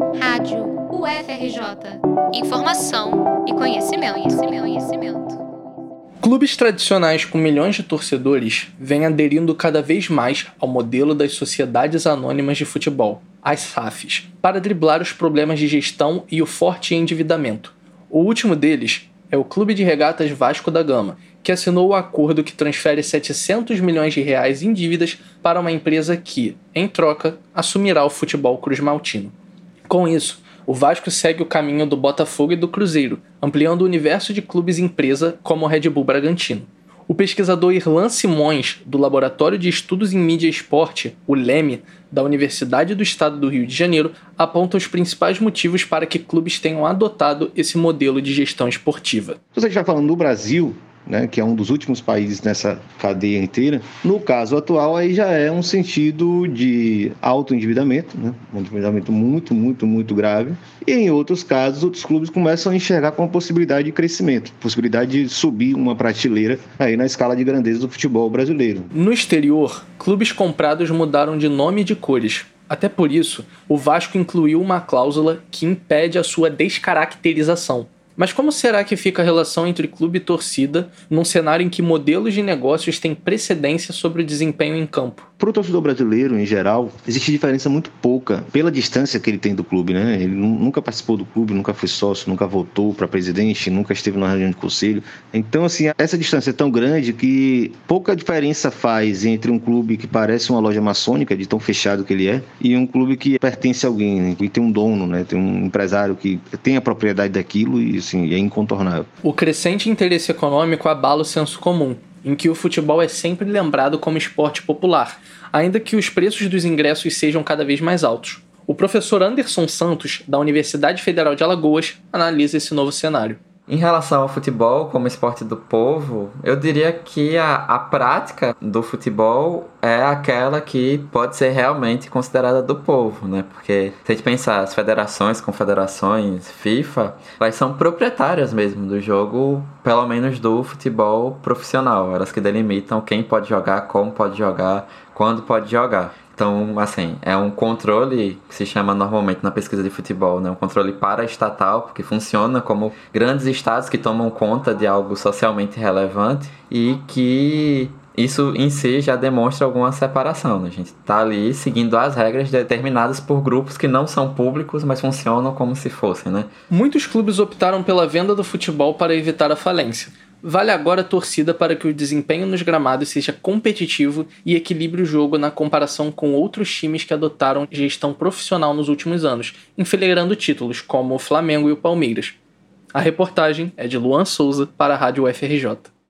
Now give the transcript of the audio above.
Rádio UFRJ. Informação e conhecimento, conhecimento, conhecimento. Clubes tradicionais com milhões de torcedores vêm aderindo cada vez mais ao modelo das sociedades anônimas de futebol, as SAFs, para driblar os problemas de gestão e o forte endividamento. O último deles é o Clube de Regatas Vasco da Gama, que assinou o acordo que transfere 700 milhões de reais em dívidas para uma empresa que, em troca, assumirá o futebol cruz-maltino. Com isso, o Vasco segue o caminho do Botafogo e do Cruzeiro, ampliando o universo de clubes empresa como o Red Bull Bragantino. O pesquisador Irlan Simões, do Laboratório de Estudos em Mídia e Esporte, o LEME, da Universidade do Estado do Rio de Janeiro, aponta os principais motivos para que clubes tenham adotado esse modelo de gestão esportiva. Se você está falando do Brasil, né, que é um dos últimos países nessa cadeia inteira. No caso atual, aí já é um sentido de autoendividamento, né, um endividamento muito, muito, muito grave. E em outros casos, outros clubes começam a enxergar com a possibilidade de crescimento, possibilidade de subir uma prateleira aí na escala de grandeza do futebol brasileiro. No exterior, clubes comprados mudaram de nome e de cores. Até por isso, o Vasco incluiu uma cláusula que impede a sua descaracterização. Mas como será que fica a relação entre clube e torcida num cenário em que modelos de negócios têm precedência sobre o desempenho em campo? Para o torcedor brasileiro, em geral, existe diferença muito pouca pela distância que ele tem do clube, né? Ele nunca participou do clube, nunca foi sócio, nunca votou para presidente, nunca esteve na reunião de conselho. Então, assim, essa distância é tão grande que pouca diferença faz entre um clube que parece uma loja maçônica, de tão fechado que ele é, e um clube que pertence a alguém, né? que tem um dono, né? Tem um empresário que tem a propriedade daquilo e, assim, é incontornável. O crescente interesse econômico abala o senso comum em que o futebol é sempre lembrado como esporte popular, ainda que os preços dos ingressos sejam cada vez mais altos. O professor Anderson Santos, da Universidade Federal de Alagoas, analisa esse novo cenário. Em relação ao futebol como esporte do povo, eu diria que a, a prática do futebol é aquela que pode ser realmente considerada do povo, né? Porque se a gente pensar as federações, confederações, FIFA, elas são proprietárias mesmo do jogo, pelo menos do futebol profissional. Elas que delimitam quem pode jogar, como pode jogar, quando pode jogar. Então, assim, é um controle que se chama normalmente na pesquisa de futebol, né? Um controle paraestatal, porque funciona como grandes estados que tomam conta de algo socialmente relevante e que isso em si já demonstra alguma separação. Né? A gente está ali seguindo as regras determinadas por grupos que não são públicos, mas funcionam como se fossem. Né? Muitos clubes optaram pela venda do futebol para evitar a falência. Vale agora a torcida para que o desempenho nos gramados seja competitivo e equilibre o jogo na comparação com outros times que adotaram gestão profissional nos últimos anos, enfileirando títulos como o Flamengo e o Palmeiras. A reportagem é de Luan Souza para a Rádio UFRJ.